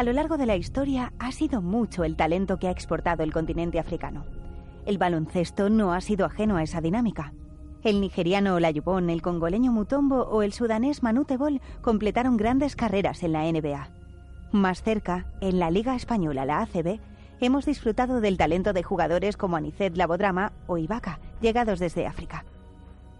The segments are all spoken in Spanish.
A lo largo de la historia ha sido mucho el talento que ha exportado el continente africano. El baloncesto no ha sido ajeno a esa dinámica. El nigeriano Olayubon, el congoleño Mutombo o el sudanés Manute Bol completaron grandes carreras en la NBA. Más cerca, en la Liga Española, la ACB, hemos disfrutado del talento de jugadores como Anicet Labodrama o Ibaka, llegados desde África.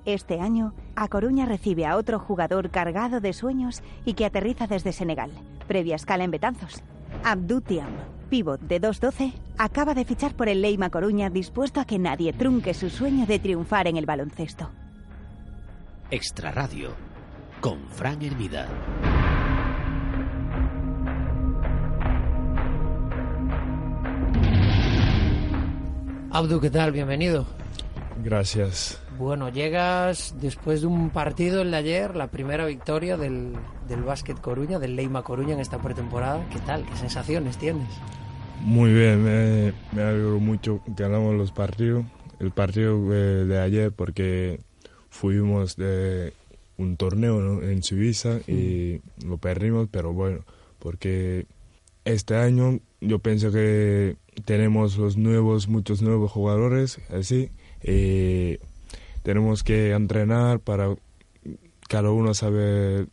Este año, A Coruña recibe a otro jugador cargado de sueños y que aterriza desde Senegal, previa escala en Betanzos. Abdou Tiam, pívot de 2'12, acaba de fichar por el Leima Coruña dispuesto a que nadie trunque su sueño de triunfar en el baloncesto. Extra Radio con Fran Hermida. Abdu, ¿qué tal? Bienvenido. Gracias. Bueno, llegas después de un partido el de ayer, la primera victoria del, del Básquet Coruña, del Leima Coruña en esta pretemporada. ¿Qué tal? ¿Qué sensaciones tienes? Muy bien, me, me alegro mucho que ganamos los partidos. El partido eh, de ayer porque fuimos de un torneo ¿no? en Suiza y lo perdimos, pero bueno, porque este año yo pienso que tenemos los nuevos, muchos nuevos jugadores, así, y tenemos que entrenar para cada uno saber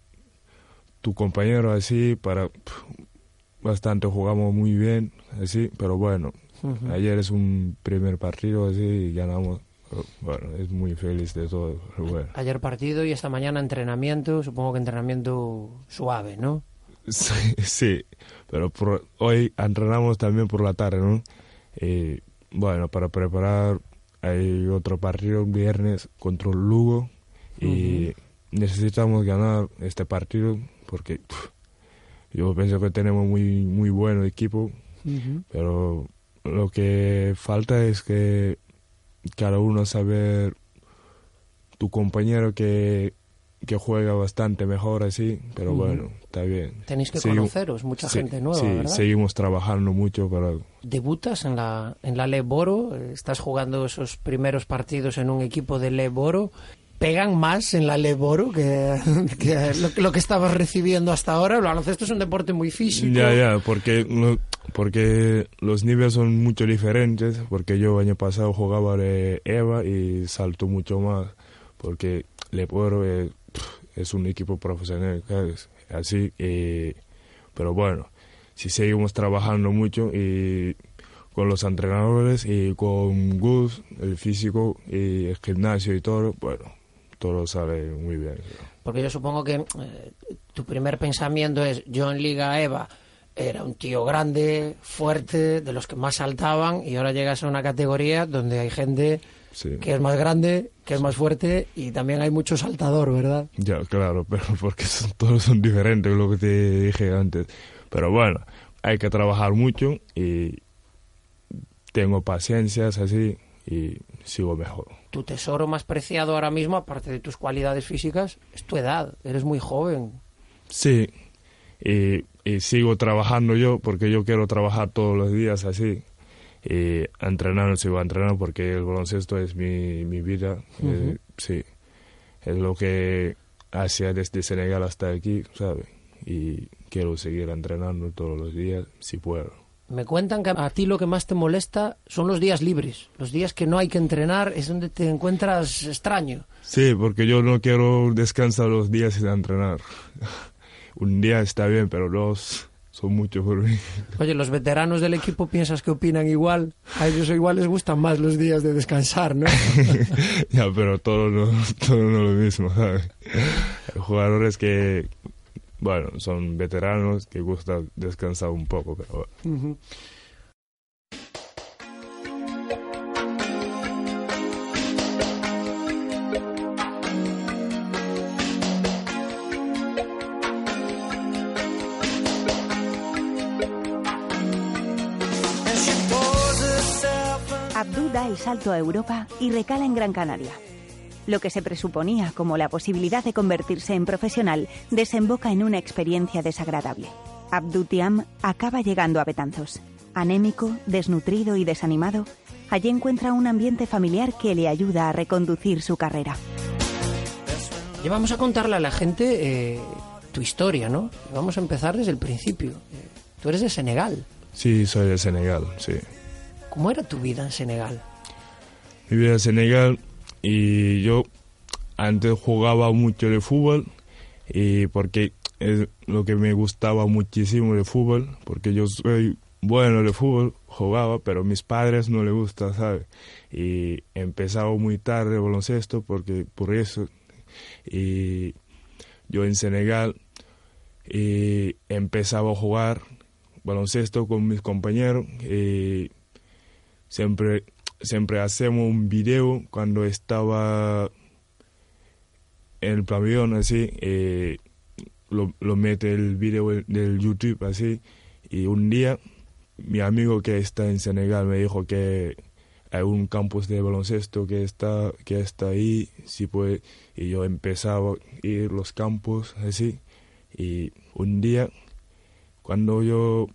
tu compañero así, para bastante jugamos muy bien, así, pero bueno, ayer es un primer partido así y ganamos, bueno, es muy feliz de todo, bueno. Ayer partido y esta mañana entrenamiento, supongo que entrenamiento suave, ¿no? Sí, sí, pero por- hoy entrenamos también por la tarde, ¿no? Y, bueno, para preparar hay otro partido viernes contra el Lugo y necesitamos ganar este partido porque yo pienso que tenemos muy muy buen equipo, pero lo que falta es que cada uno saber tu compañero que que juega bastante mejor así, pero bueno, está bien. Tenéis que conoceros, mucha sí, gente nueva, sí, ¿verdad? seguimos trabajando mucho para... Debutas en la, en la Le Boro, eh, estás jugando esos primeros partidos en un equipo de Le Boro. ¿Pegan más en la Le Boro que, que lo, lo que estabas recibiendo hasta ahora? El baloncesto es un deporte muy físico. Ya, ya, porque, porque los niveles son mucho diferentes, porque yo año pasado jugaba de EVA y salto mucho más, porque Leporo es, es un equipo profesional. Así, eh, pero bueno, si seguimos trabajando mucho y con los entrenadores y con Gus, el físico y el gimnasio y todo, bueno, todo sale muy bien. Porque yo supongo que eh, tu primer pensamiento es, yo en Liga EVA era un tío grande, fuerte, de los que más saltaban, y ahora llegas a una categoría donde hay gente Sí. que es más grande, que es más fuerte, y también hay mucho saltador, ¿verdad? Ya, claro, pero porque son- todos son diferentes, lo que te dije antes. Pero bueno, hay que trabajar mucho y tengo paciencias así y sigo mejor. Tu tesoro más preciado ahora mismo, aparte de tus cualidades físicas, es tu edad. Eres muy joven. Sí, y, y sigo trabajando yo porque yo quiero trabajar todos los días así. Y entrenar, sigo entrenando porque el baloncesto es mi, mi vida. eh, sí, es lo que hacía desde Senegal hasta aquí, ¿sabes? Y quiero seguir entrenando todos los días si puedo. Me cuentan que a ti lo que más te molesta son los días libres. Los días que no hay que entrenar es donde te encuentras extraño. Sí, porque yo no quiero descansar los días sin entrenar. Un día está bien, pero dos son muchos por mí. Oye, los veteranos del equipo piensas que opinan igual. A ellos igual les gustan más los días de descansar, ¿no? ya, pero todo no, todo no lo mismo, ¿sabes? Jugadores que, bueno, son veteranos que gusta descansar un poco, pero bueno. Ujú. Abdú salto a Europa y recala en Gran Canaria. Lo que se presuponía como la posibilidad de convertirse en profesional desemboca en una experiencia desagradable. Abdú Tiam acaba llegando a Betanzos. Anémico, desnutrido y desanimado, allí encuentra un ambiente familiar que le ayuda a reconducir su carrera. Y vamos a contarle a la gente eh, tu historia, ¿no? Vamos a empezar desde el principio. Eh, Tú eres de Senegal. Sí, soy de Senegal, sí. ¿Cómo era tu vida en Senegal? Mi vida en Senegal y yo antes jugaba mucho de fútbol y porque es lo que me gustaba muchísimo de fútbol, porque yo soy bueno de fútbol, jugaba, pero a mis padres no les gusta, ¿sabes? Y empezaba muy tarde baloncesto porque por eso y yo en Senegal empezaba a jugar baloncesto con mis compañeros y siempre siempre hacemos un video cuando estaba en el pabellón así eh, lo, lo mete el video del YouTube así y un día mi amigo que está en Senegal me dijo que hay un campus de baloncesto que está que está ahí si puede y yo empezaba a ir los campos así y un día cuando yo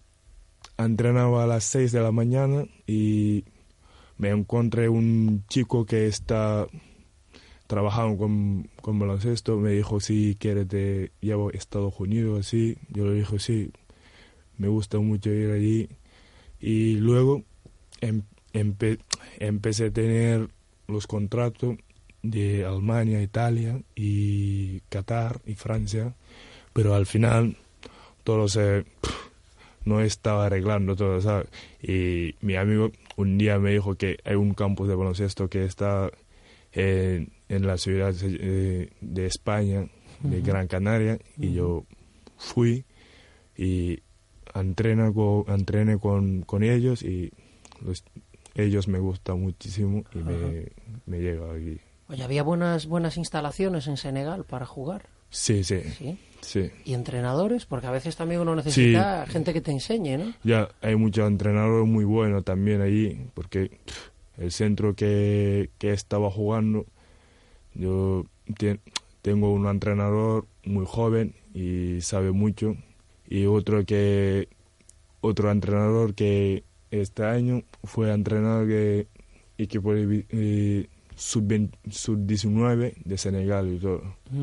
entrenaba a las 6 de la mañana y me encontré un chico que está trabajando con, con baloncesto, me dijo si quieres te llevo a Estados Unidos, así, yo le dije sí, me gusta mucho ir allí y luego em, empecé a tener los contratos de Alemania, Italia y Qatar y Francia, pero al final todo se no estaba arreglando todo. Y mi amigo un día me dijo que hay un campus de baloncesto que está en, en la ciudad de, de España, de Gran Canaria, y yo fui y entrené con, entrené con, con ellos y los, ellos me gustan muchísimo y me, me llega aquí. Oye, ¿había buenas, buenas instalaciones en Senegal para jugar? Sí, sí. ¿Sí? Sí. ¿Y entrenadores? Porque a veces también uno necesita gente que te enseñe, ¿no? Ya, hay muchos entrenadores muy buenos también ahí, porque el centro que, que estaba jugando, yo te- tengo un entrenador muy joven y sabe mucho, y otro que otro entrenador que este año fue entrenador de equipo de, vi- eh, sub-20 sub-19 de Senegal y todo.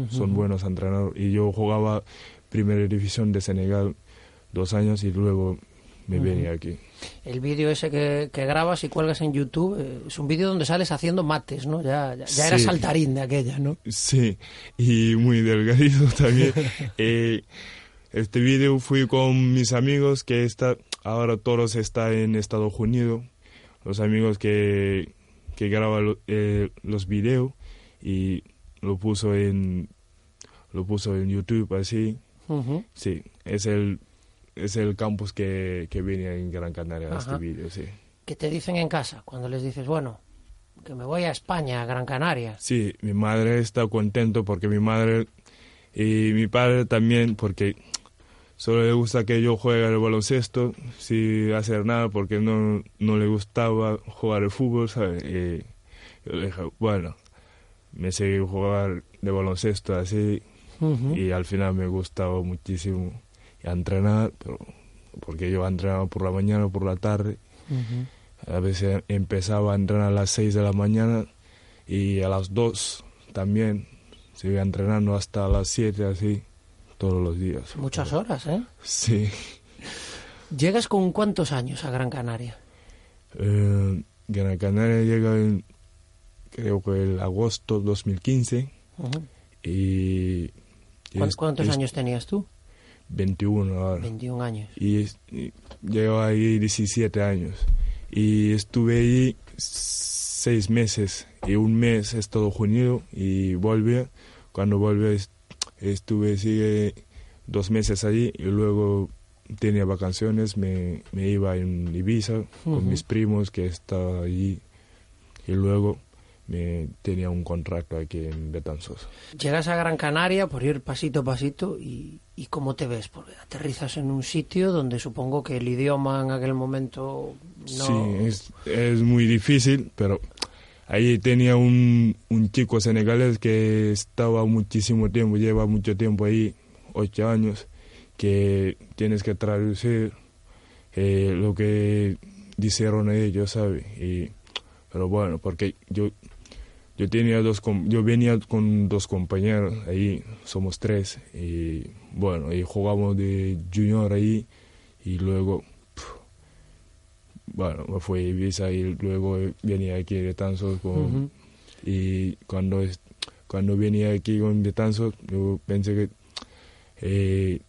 Son buenos entrenadores. Y yo jugaba primera división de Senegal dos años y luego me venía aquí. El vídeo ese que, que grabas y cuelgas en YouTube eh, es un vídeo donde sales haciendo mates, ¿no? Ya, ya, ya eras Sí. saltarín de aquella, ¿no? Sí, y muy delgadito también. Eh, este video fui con mis amigos que está, ahora todos están en Estados Unidos, los amigos que, que graban lo- eh, los videos y lo puso en lo puso en YouTube así. Ujú. Sí, es el es el campus que, que viene en Gran Canaria Ajá. este video, sí. ¿Qué te dicen en casa cuando les dices, bueno, que me voy a España, a Gran Canaria? Sí, mi madre está contento porque mi madre y mi padre también porque solo le gusta que yo juegue al baloncesto sin hacer nada porque no, no le gustaba jugar al fútbol, ¿sabes? Y yo le dije, bueno, me seguí jugar de baloncesto así y al final me gustaba muchísimo entrenar, pero porque yo entrenaba por la mañana o por la tarde a veces empezaba a entrenar a las 6 de la mañana y a las 2 también. Seguía entrenando hasta las 7 así, todos los días. Muchas horas, ¿eh? Sí. ¿Llegas con cuántos años a Gran Canaria? Eh, Gran Canaria llega en, creo que el agosto 2015 Ujú. y... y ¿Cuán- es- ¿Cuántos es años tenías tú? 21 ahora. 21 años. y, es- y llevo ahí 17 años y estuve ahí seis meses y un mes en Estados Unidos y volví cuando volví estuve sigue dos meses allí y luego tenía vacaciones me, me iba en Ibiza Ujú. con mis primos que estaban allí y luego me tenía un contrato aquí en Betanzos Llegas a Gran Canaria por ir pasito a pasito y, y ¿cómo te ves? Porque aterrizas en un sitio donde supongo que el idioma en aquel momento no... Sí, es, es muy difícil, pero ahí tenía un, un chico senegalés que estaba muchísimo tiempo, lleva mucho tiempo ahí, ocho años, que tienes que traducir eh, lo que dijeron ellos, ¿sabes? Y, pero bueno, porque yo yo tenía dos yo venía con dos compañeros ahí somos tres y bueno y jugamos de junior ahí y luego, bueno, me fui a Ibiza y luego venía aquí de Betanzos con, y cuando, cuando venía aquí con Betanzos yo pensé que eh,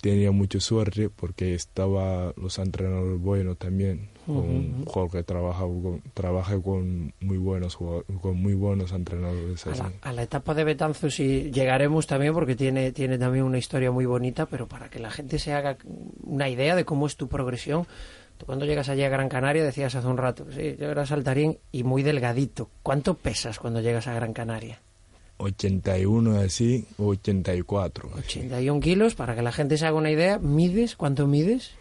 tenía mucha suerte porque estaba los entrenadores buenos también con Jorge trabaja con, trabaja con muy buenos con muy buenos entrenadores a la, etapa de Betanzos y llegaremos también porque tiene tiene también una historia muy bonita pero para que la gente se haga una idea de cómo es tu progresión tú cuando llegas allí a Gran Canaria decías hace un rato sí yo era saltarín y muy delgadito ¿cuánto pesas cuando llegas a Gran Canaria? 81 así, 84. 81 kilos, para que la gente se haga una idea. ¿Mides? ¿Cuánto mides?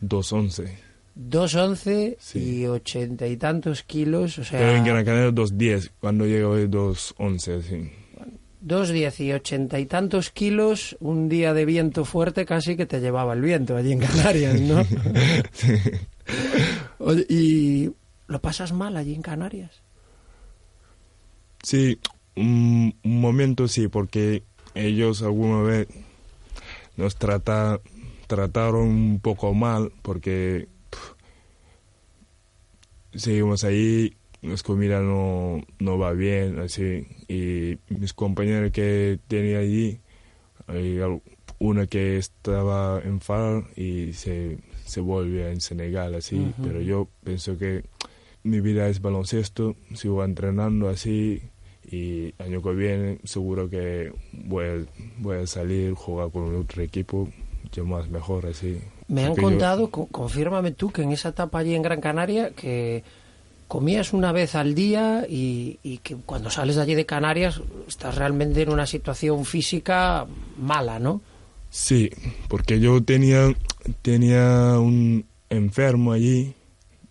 211. 211 y 80 y tantos kilos, o sea... Pero en Gran Canaria 210, cuando llego a 211, sí. 210 y 80 y tantos kilos, un día de viento fuerte casi que te llevaba el viento allí en Canarias, ¿no? ¿Y lo pasas mal allí en Canarias? Sí, un, momento sí, porque ellos alguna vez nos trata, trataron un poco mal, porque seguimos ahí, la comida no, no va bien, así, y mis compañeros que tenía allí, una que estaba en FAR y se, se volvió en Senegal, así, pero yo pienso que mi vida es baloncesto, sigo entrenando así, y año que viene seguro que voy a, voy a salir, jugar con otro equipo, yo más mejor así. Me han contado, confírmame tú, que en esa etapa allí en Gran Canaria, que comías una vez al día y, y, que cuando sales de allí de Canarias estás realmente en una situación física mala, ¿no? Sí, porque yo tenía, tenía un enfermo allí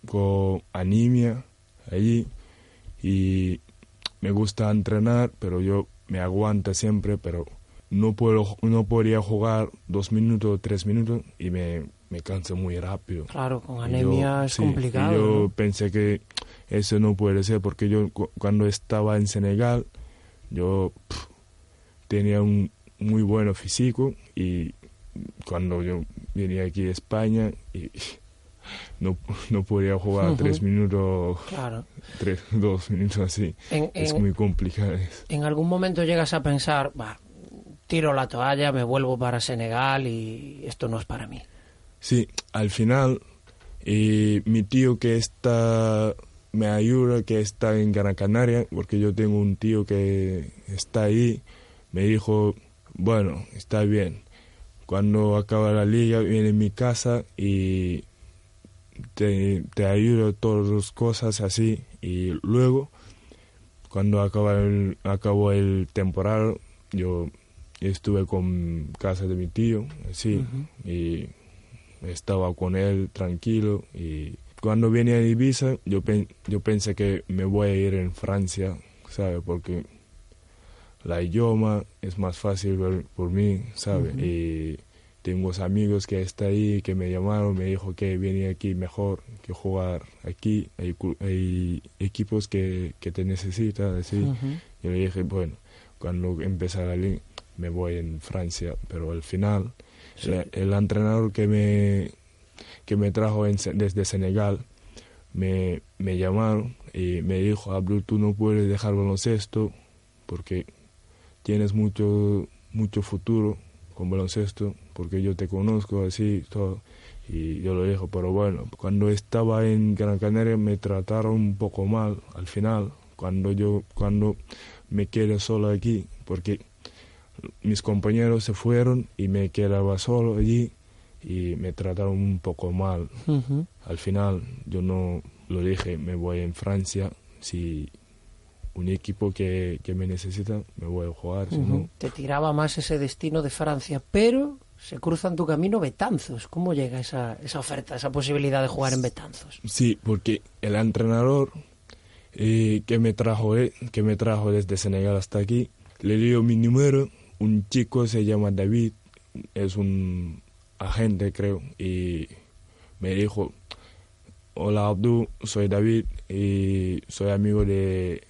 con anemia allí y me gusta entrenar, pero yo me aguanta siempre, pero no puedo no podría jugar dos minutos, tres minutos y me, me canso muy rápido. Claro, con anemia es complicado. yo pensé que eso no puede ser porque yo cuando estaba en Senegal, yo tenía un muy buen físico y cuando yo venía aquí a España y no, no podía jugar tres minutos, tres, dos minutos así. es muy complicado. ¿En algún momento llegas a pensar, tiro la toalla, me vuelvo para Senegal y esto no es para mí? Sí, al final y mi tío que está me ayuda, que está en Gran Canaria, porque yo tengo un tío que está ahí, me dijo, bueno, está bien, cuando acaba la liga viene a mi casa y te, te ayudo todas las cosas así y luego cuando acaba el, acabó el temporal yo estuve con casa de mi tío así y estaba con él tranquilo y cuando vine a Ibiza yo yo pensé que me voy a ir en Francia sabe porque la idioma es más fácil por mí sabe y tengo amigos que está ahí que me llamaron, me dijo que viene aquí mejor que jugar aquí, hay, hay equipos que, que, te necesitan, así. Yo le dije, bueno, cuando empiece la liga me voy en Francia, pero al final el, entrenador que me, que me trajo desde Senegal me, me llamaron y me dijo, Abdul, tú no puedes dejar baloncesto porque tienes mucho, mucho futuro con baloncesto, porque yo te conozco así, todo. Y yo lo dijo, pero bueno, cuando estaba en Gran Canaria me trataron un poco mal al final, cuando yo, cuando me quedé solo aquí, porque mis compañeros se fueron y me quedaba solo allí y me trataron un poco mal. Al final yo no lo dije, me voy en Francia, si un equipo que, que me necesita me voy a jugar, si no... Te tiraba más ese destino de Francia, pero se cruza en tu camino Betanzos. ¿Cómo llega esa, esa oferta, esa posibilidad de jugar en Betanzos? Sí, porque el entrenador eh, que, me trajo, eh, que me trajo desde Senegal hasta aquí, le dio mi número, un chico se llama David, es un agente creo, y me dijo, hola Abdu, soy David y soy amigo de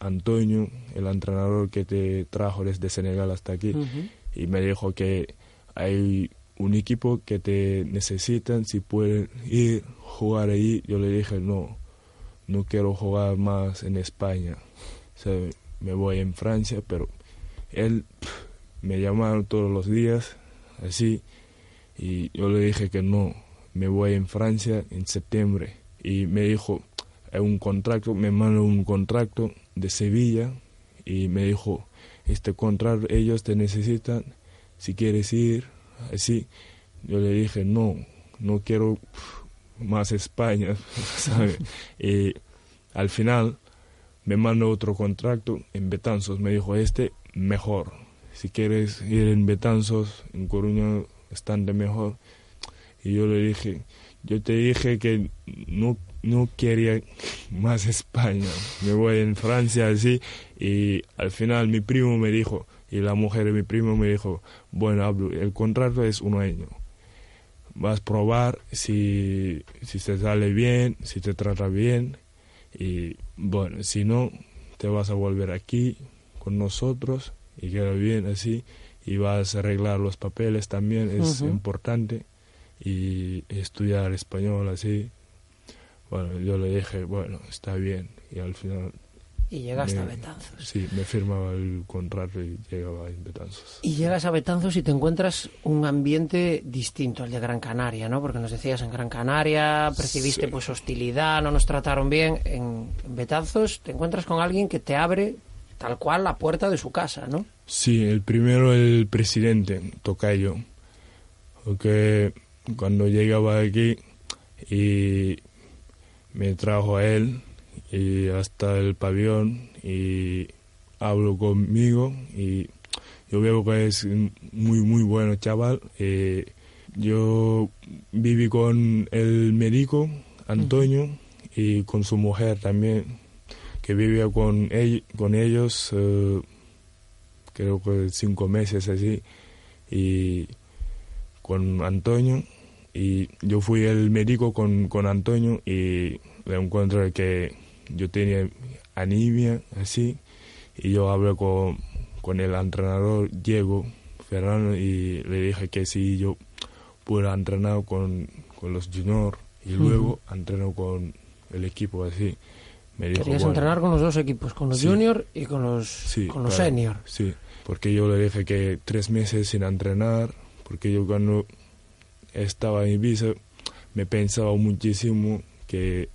Antonio, el entrenador que te trajo desde Senegal hasta aquí, y me dijo que hay un equipo que te necesitan, si pueden ir jugar ahí, yo le dije, no, no quiero jugar más en España. O sea, me voy en Francia, pero él me llamaron todos los días, así, y yo le dije que no, me voy en Francia en septiembre. Y me dijo, un contrato, me mandó un contrato de Sevilla y me dijo, este contrato ellos te necesitan, si quieres ir, así. Yo le dije, no, no quiero más España, ¿sabes? y al final me mandó otro contrato en Betanzos, me dijo, este mejor, si quieres ir en Betanzos, en Coruña, bastante mejor. Y yo le dije, yo te dije que no, no quería más España, me voy en Francia así. Y al final mi primo me dijo, y la mujer de mi primo me dijo, bueno, el contrato es un año. Vas a probar si, si te sale bien, si te trata bien. Y bueno, si no, te vas a volver aquí con nosotros y queda bien así y vas a arreglar los papeles también es importante y estudiar español así bueno yo le dije bueno está bien y al final y llegas a Betanzos. Sí, me firmaba el contrato y llegaba a Betanzos. Y llegas a Betanzos y te encuentras un ambiente distinto al de Gran Canaria, ¿no? Porque nos decías en Gran Canaria percibiste pues hostilidad, no nos trataron bien. En Betanzos te encuentras con alguien que te abre tal cual la puerta de su casa, ¿no? Sí, el primero el presidente, Tocayo, porque cuando llegaba aquí y me trajo a él y hasta el pabellón y hablo conmigo y yo veo que es muy muy bueno chaval. Eh, yo viví con el médico Antonio y con su mujer también que vivía con, con ellos, eh, creo que cinco meses así, y con Antonio. Y yo fui el médico con, con Antonio y le encuentro que yo tenía anemia, así, y yo hablé con, con el entrenador Diego Ferrano y le dije que si yo pudiera entrenar con, con los juniors y luego entreno con el equipo así. Me Querías entrenar con los dos equipos, con los junior y con los, con los senior. Sí, porque yo le dije que tres meses sin entrenar, porque yo cuando estaba en Ibiza me pensaba muchísimo que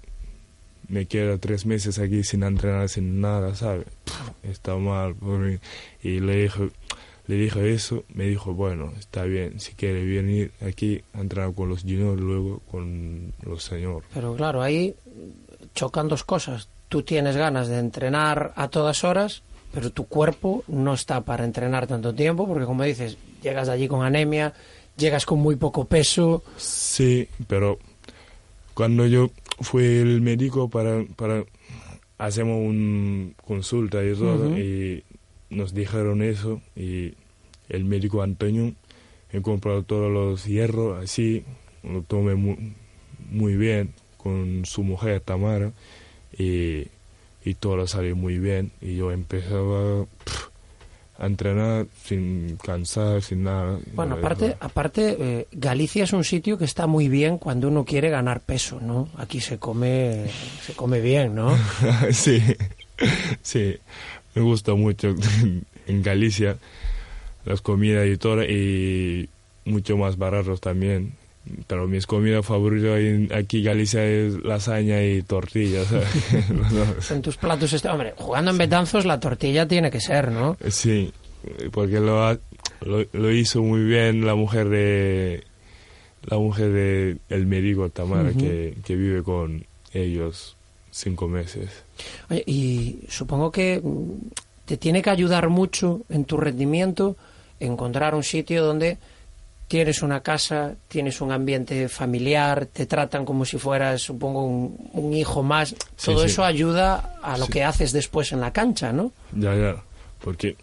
me queda tres meses aquí sin entrenar, sin nada, ¿sabes? Está mal por mí. Y le dije, le dije eso, me dijo, bueno, está bien, si quiere venir aquí a entrenar con los juniors, luego con los senior. Pero claro, ahí chocan dos cosas. Tú tienes ganas de entrenar a todas horas, pero tu cuerpo no está para entrenar tanto tiempo, porque como dices, llegas allí con anemia, llegas con muy poco peso. Sí, pero cuando yo fui el médico para, para hacemos una consulta y todo, y nos dijeron eso, y el médico Antonio he comprado todos los hierros así, lo tomé muy, muy bien con su mujer Tamara y, y todo salió muy bien y yo empezaba a entrenar sin cansar, sin nada. Bueno, aparte, aparte eh, Galicia es un sitio que está muy bien cuando uno quiere ganar peso, ¿no? Aquí se come, se come bien, ¿no? sí, sí, me gusta mucho en Galicia las comidas y todo y mucho más baratos también pero mis comidas favoritas aquí en Galicia es lasaña y tortillas. En tus platos, este, hombre, jugando en Betanzos la tortilla tiene que ser, ¿no? Sí, porque lo, lo, hizo muy bien la mujer de la mujer de el médico Tamara que, que vive con ellos cinco meses. Oye, y supongo que te tiene que ayudar mucho en tu rendimiento encontrar un sitio donde tienes una casa, tienes un ambiente familiar, te tratan como si fueras, supongo, un, hijo más. Todo eso ayuda a lo que haces después en la cancha, ¿no? Ya, ya, porque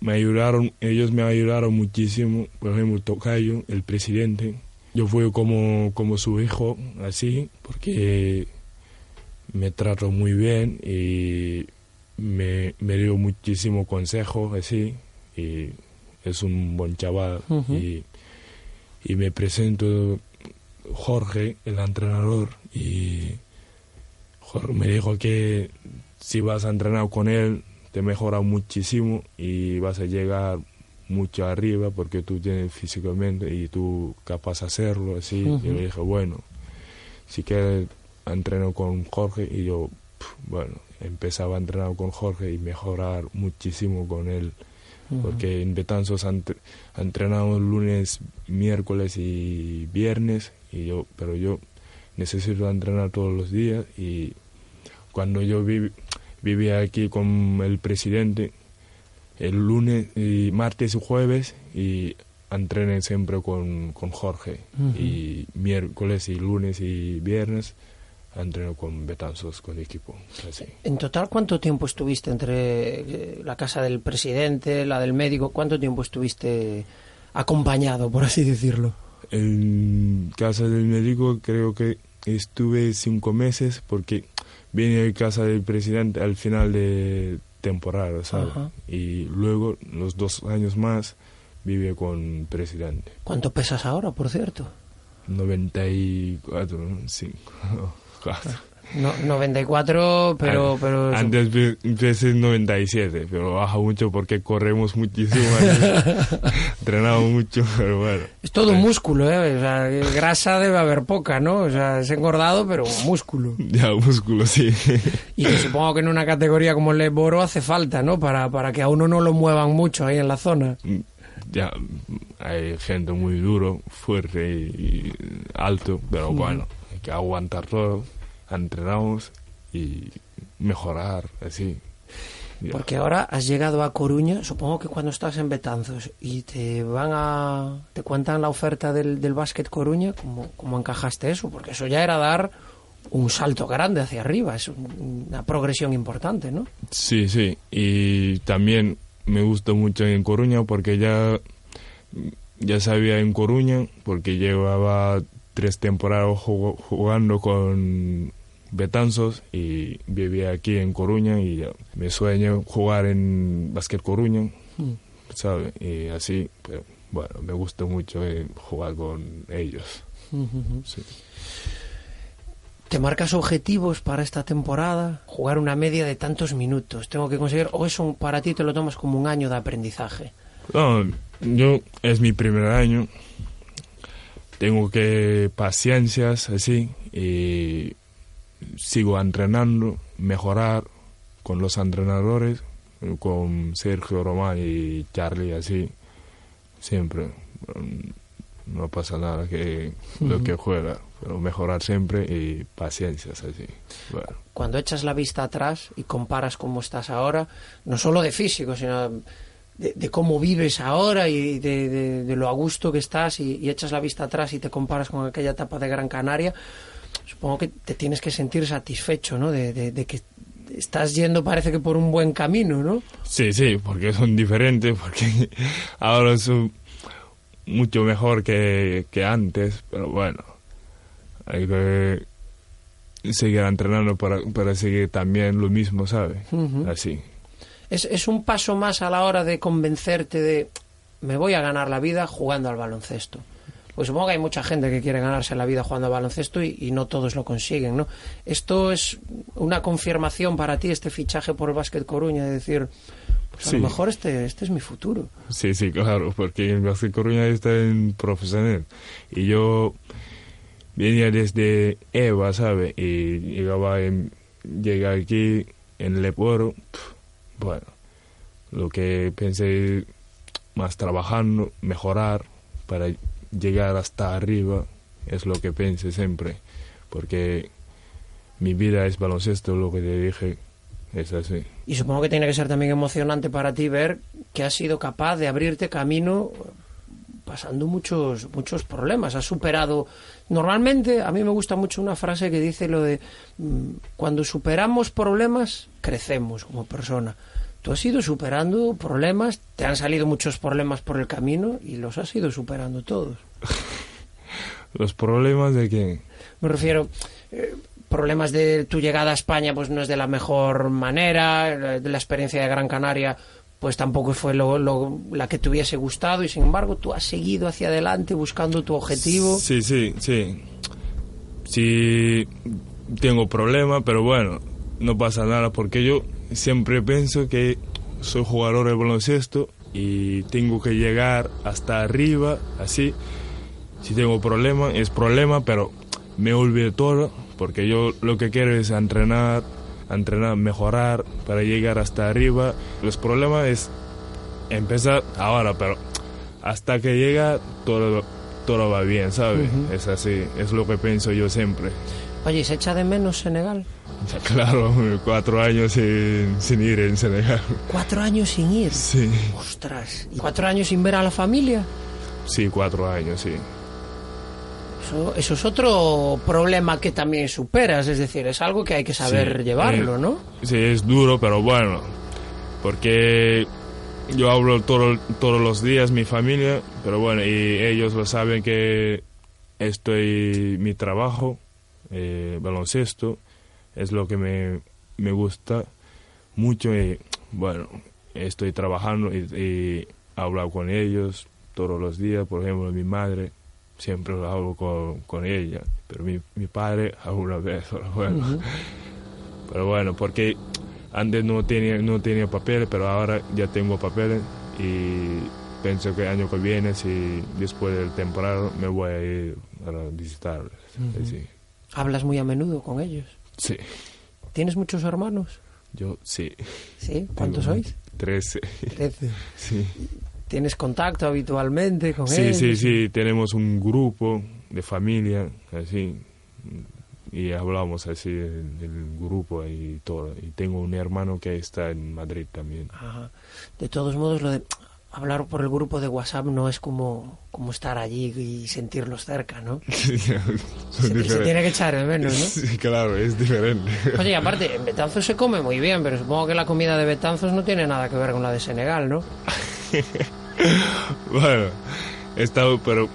me ayudaron, ellos me ayudaron muchísimo, por ejemplo, Tocayo, el presidente, yo fui como, como su hijo, así, porque me trató muy bien y me, me dio muchísimo consejo, así, y es un buen chaval y y me presento Jorge, el entrenador, y Jorge me dijo que si vas a entrenar con él te mejora muchísimo y vas a llegar mucho arriba porque tú tienes físicamente y tú capaz de hacerlo así. Y yo le dije, bueno, si quieres entreno con Jorge y yo, bueno, empezaba a entrenar con Jorge y mejorar muchísimo con él. Porque en Betanzos entrenamos lunes, miércoles y viernes, y yo, pero yo necesito entrenar todos los días y cuando yo vivía aquí con el presidente, el lunes, y martes y jueves, y entrené siempre con, con Jorge. Y miércoles y lunes y viernes entreno con Betanzos, con el equipo. En total, ¿cuánto tiempo estuviste entre eh, la casa del presidente, la del médico? ¿Cuánto tiempo estuviste acompañado, por así decirlo? En casa del médico creo que estuve cinco meses porque vine a casa del presidente al final de temporada, ¿sabes? Y luego, los dos años más, vive con presidente. ¿Cuánto pesas ahora, por cierto? 94, 5. No, 94, pero... pero Antes en 97, pero baja mucho porque corremos muchísimo, entrenamos mucho, pero bueno. Es todo músculo, ¿eh? O sea, grasa debe haber poca, ¿no? O sea, es engordado, pero músculo. Ya, músculo, sí. Y supongo que en una categoría como el Leboro hace falta, ¿no? Para, para que a uno no lo muevan mucho ahí en la zona. Ya, hay gente muy duro, fuerte y alto, pero bueno que aguantar todo, entrenamos y mejorar, así. Porque ahora has llegado a Coruña, supongo que cuando estás en Betanzos y te van a. te cuentan la oferta del, del básquet Coruña, ¿cómo, ¿cómo encajaste eso? Porque eso ya era dar un salto grande hacia arriba, es una progresión importante, ¿no? Sí, sí, y también me gustó mucho en Coruña porque ya, ya sabía en Coruña, porque llevaba tres temporadas jugando con Betanzos y vivía aquí en Coruña y me sueño jugar en Básquet Coruña, mm. ¿sabes? Y así, pero, bueno, me gusta mucho eh, jugar con ellos. ¿Te marcas objetivos para esta temporada? Jugar una media de tantos minutos. Tengo que conseguir, o eso para ti te lo tomas como un año de aprendizaje. No, yo es mi primer año tengo que paciencias así y sigo entrenando, mejorar con los entrenadores, con Sergio Román y Charlie así, siempre. No pasa nada que lo que juega, pero mejorar siempre y paciencias así. Cuando echas la vista atrás y comparas cómo estás ahora, no solo de físico, sino de, cómo vives ahora y de, lo a gusto que estás y, echas la vista atrás y te comparas con aquella etapa de Gran Canaria, supongo que te tienes que sentir satisfecho, ¿no? De, que estás yendo parece que por un buen camino, ¿no? Sí, sí, porque son diferentes, porque ahora son mucho mejor que, antes, pero bueno, hay que seguir entrenando para, para seguir también lo mismo, ¿sabes? Así es, es un paso más a la hora de convencerte de me voy a ganar la vida jugando al baloncesto. Pues supongo que hay mucha gente que quiere ganarse la vida jugando al baloncesto y, no todos lo consiguen, ¿no? Esto es una confirmación para ti, este fichaje por el Básquet Coruña, de decir, pues a lo mejor este, este es mi futuro. Sí, sí, claro, porque el Básquet Coruña está en profesional. Y yo venía desde Eva, ¿sabes? Y llegaba en, llegué aquí en Leporo, bueno, lo que pensé más trabajando, mejorar para llegar hasta arriba es lo que pensé siempre, porque mi vida es baloncesto, lo que te dije, es así. Y supongo que tiene que ser también emocionante para ti ver que has sido capaz de abrirte camino pasando muchos muchos problemas, has superado normalmente a mí me gusta mucho una frase que dice lo de mm, cuando superamos problemas crecemos como persona tú has ido superando problemas, te han salido muchos problemas por el camino y los has ido superando todos. ¿Los problemas de quién? Me refiero, eh, problemas de tu llegada a España pues no es de la mejor manera, de la experiencia de Gran Canaria pues tampoco fue lo, la que te hubiese gustado y sin embargo tú has seguido hacia adelante buscando tu objetivo. Sí, sí, sí. Sí, tengo problemas, pero bueno, no pasa nada porque yo siempre pienso que soy jugador de baloncesto y tengo que llegar hasta arriba, así. Si tengo problema, es problema, pero me olvido todo porque yo lo que quiero es entrenar, entrenar, mejorar para llegar hasta arriba. Los problemas es empezar ahora, pero hasta que llega todo, todo va bien, ¿sabes? Es así, es lo que pienso yo siempre. Oye, ¿y ¿se echa de menos Senegal? Claro, cuatro años sin, sin ir en Senegal. Cuatro años sin ir. Sí, Ostras. ¿Y cuatro años sin ver a la familia? sí, cuatro años, sí. Eso, eso es otro problema que también superas, es decir, es algo que hay que saber Sí, llevarlo, eh, ¿no? Sí, es duro, pero bueno, porque yo hablo todo, todos los días mi familia, pero bueno, y ellos lo saben que estoy mi trabajo, eh, baloncesto, es lo que me, me gusta mucho y bueno, estoy trabajando y, y hablo con ellos todos los días, por ejemplo, mi madre, siempre lo hablo con, con ella, pero mi, mi padre alguna vez, pero bueno. Pero bueno, porque antes no tenía, no tenía papeles, pero ahora ya tengo papeles y pienso que el año que viene, si después del temporada, me voy a ir a visitarles. sí. Hablas muy a menudo con ellos. sí, ¿Tienes muchos hermanos? yo sí. ¿Sí? ¿Cuántos sois? Trece. Trece. Sí. ¿Tienes contacto habitualmente con Sí, ellos? sí, sí, tenemos un grupo de familia, así, y hablamos así del, del grupo y todo. Y tengo un hermano que está en Madrid también. Ajá. De todos modos, lo de hablar por el grupo de WhatsApp no es como, como estar allí y sentirlos cerca, ¿no? Son Se, se tiene que echar de menos, ¿no? Sí, claro, es diferente. Oye, y aparte, en Betanzos se come muy bien, pero supongo que la comida de Betanzos no tiene nada que ver con la de Senegal, ¿no? bueno, estado, pero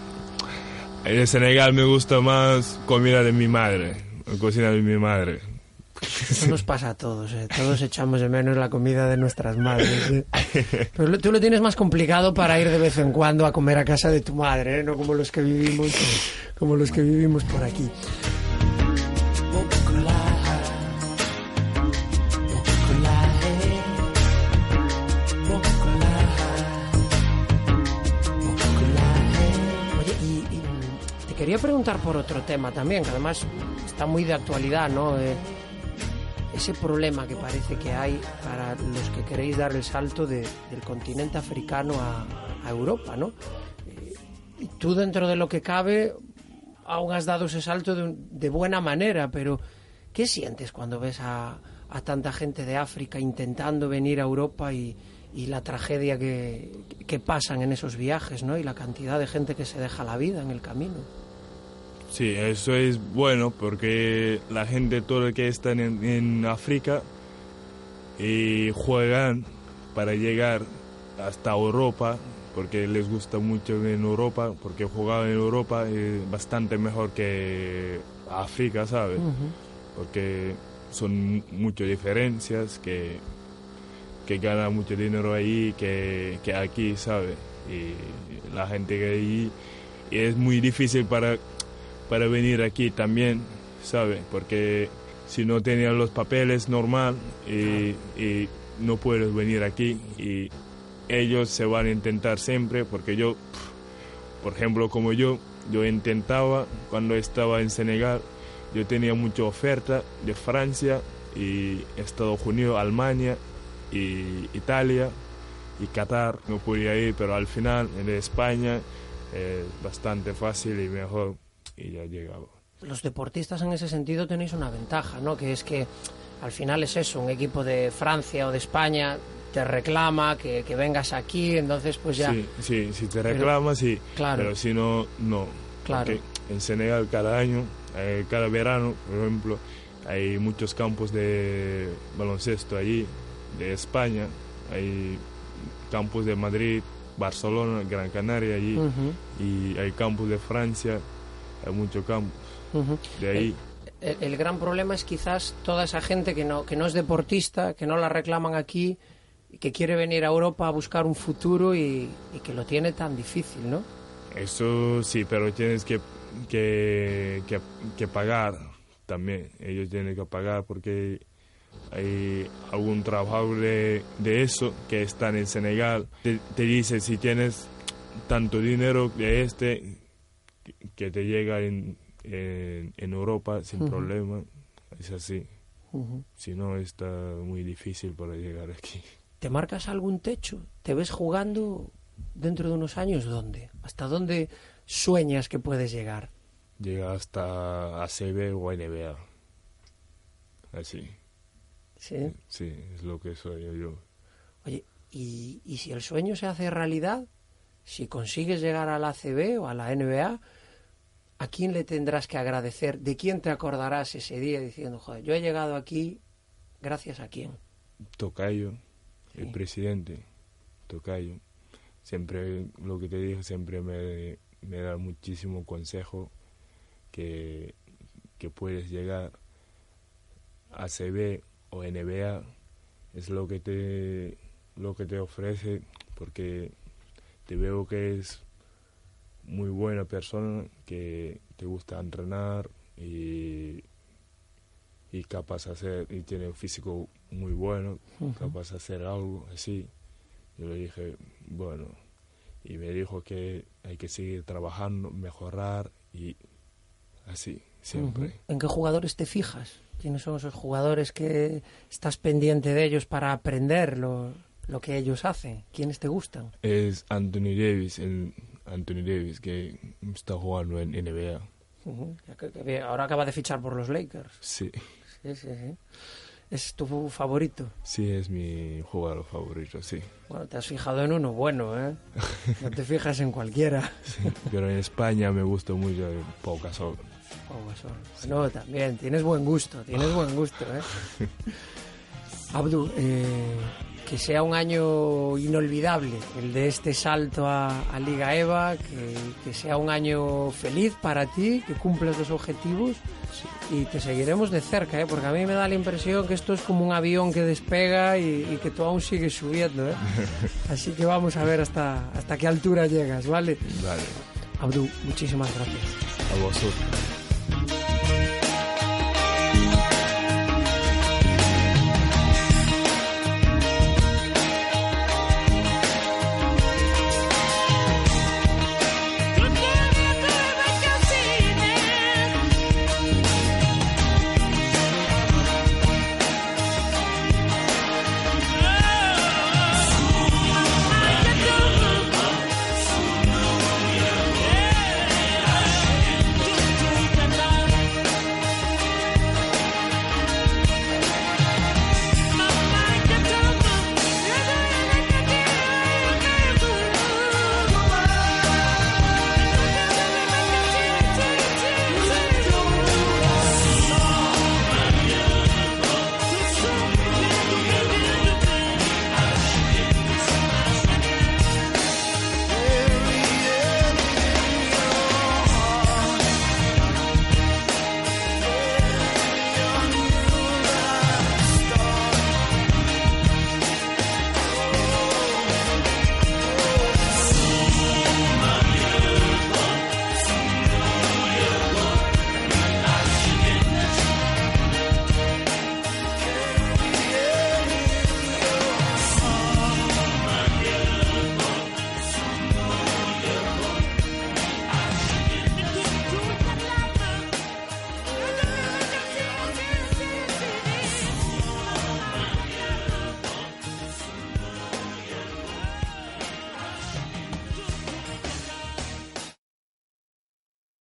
en Senegal me gusta más comida de mi madre, cocina de mi madre. Eso nos pasa a todos, ¿eh? Todos echamos de menos la comida de nuestras madres. ¿eh? Pero tú lo tienes más complicado para ir de vez en cuando a comer a casa de tu madre, ¿eh? No como los que vivimos, como los que vivimos por aquí. Quería preguntar por otro tema también, que además está muy de actualidad, ¿no? Eh, ese problema que parece que hay para los que queréis dar el salto de- del continente africano a, Europa, ¿no? Eh, tú dentro de lo que cabe aún has dado ese salto de buena manera, pero ¿qué sientes cuando ves a, a tanta gente de África intentando venir a Europa y, y la tragedia que, que pasan en esos viajes, ¿no? Y la cantidad de gente que se deja la vida en el camino. Sí, eso es bueno porque la gente, todo el que está en, en África, y juegan para llegar hasta Europa, porque les gusta mucho en Europa, porque jugar en Europa es bastante mejor que África, ¿sabes? Porque son muchas diferencias, que, que gana mucho dinero ahí que, que aquí, ¿sabes? Y la gente que ahí es muy difícil para para venir aquí también, ¿sabe? Porque si no tenías los papeles normal y, y no puedes venir aquí y ellos se van a intentar siempre porque yo, por ejemplo, como yo, yo intentaba cuando estaba en Senegal, yo tenía mucha oferta de Francia y Estados Unidos, Alemania y Italia y Qatar, no podía ir, pero al final en España es bastante fácil y mejor y ya llegaba. los deportistas en ese sentido tenéis una ventaja, ¿no? Que es que al final es eso, un equipo de Francia o de España te reclama que, que vengas aquí, entonces pues ya... Sí, sí, si te Pero- reclamas, sí, Claro. pero si no, no. Claro. Porque en Senegal cada año, eh, cada verano, por ejemplo, hay muchos campos de baloncesto allí, de España, hay campos de Madrid, Barcelona, Gran Canaria allí, Ujú, y hay campos de Francia, hay muchos campos ujú. de ahí. El, el gran problema es quizás toda esa gente que no, que no es deportista, que no la reclaman aquí que quiere venir a Europa a buscar un futuro y, y que lo tiene tan difícil, ¿no? Eso sí, pero tienes que, que, que, que pagar también. Ellos tienen que pagar porque hay algún trabajador de, de eso que está en Senegal. Te, te dice si tienes tanto dinero de este que te llega en, en, en Europa sin Ujú. problema. Es así. Si no, está muy difícil para llegar aquí. ¿Te marcas algún techo? ¿Te ves jugando dentro de unos años? ¿Dónde? ¿Hasta dónde sueñas que puedes llegar? Llega hasta ACB o NBA. Así. ¿Sí? Sí, es lo que soy yo. Oye, ¿y, y si el sueño se hace realidad? Si consigues llegar a la ACB o a la NBA, ¿a quién le tendrás que agradecer? ¿De quién te acordarás ese día diciendo, joder, yo he llegado aquí gracias a quién? Tocayo, Sí. el presidente, Tocayo. Siempre, lo que te dije, siempre me, me da muchísimo consejo que, que puedes llegar a CB o NBA. Es lo que te, lo que te ofrece porque te veo que es muy buena persona, que te gusta entrenar y, y capaz de hacer, y tiene un físico muy bueno, capaz de hacer algo así. Yo le dije, bueno, y me dijo que hay que seguir trabajando, mejorar y así, siempre. ¿En qué jugadores te fijas? ¿Quiénes son esos jugadores que estás pendiente de ellos para aprender lo, lo que ellos hacen? ¿Quiénes te gustan? Es Anthony Davis, el Anthony Davis que está jugando en NBA. Ahora acaba de fichar por los Lakers. Sí, Sí, sí, sí. ¿Es tu favorito? sí es mi jugador favorito, sí. Bueno, te has fijado en uno bueno, ¿eh? No te fijas en cualquiera. Sí, Pero en España me gusta mucho el Pau Gasol. Oh, Gasol. No, también, tienes buen gusto, tienes buen gusto, ¿eh? Abdu, eh, que sea un año inolvidable el de este salto a, a Liga EVA, que, que sea un año feliz para ti, que cumplas los objetivos y te seguiremos de cerca, ¿eh? porque a mí me da la impresión que esto es como un avión que despega y, y que tú aún sigues subiendo. ¿eh? Así que vamos a ver hasta, hasta qué altura llegas, ¿vale? Vale, Abdu, muchísimas gracias. a vosotros.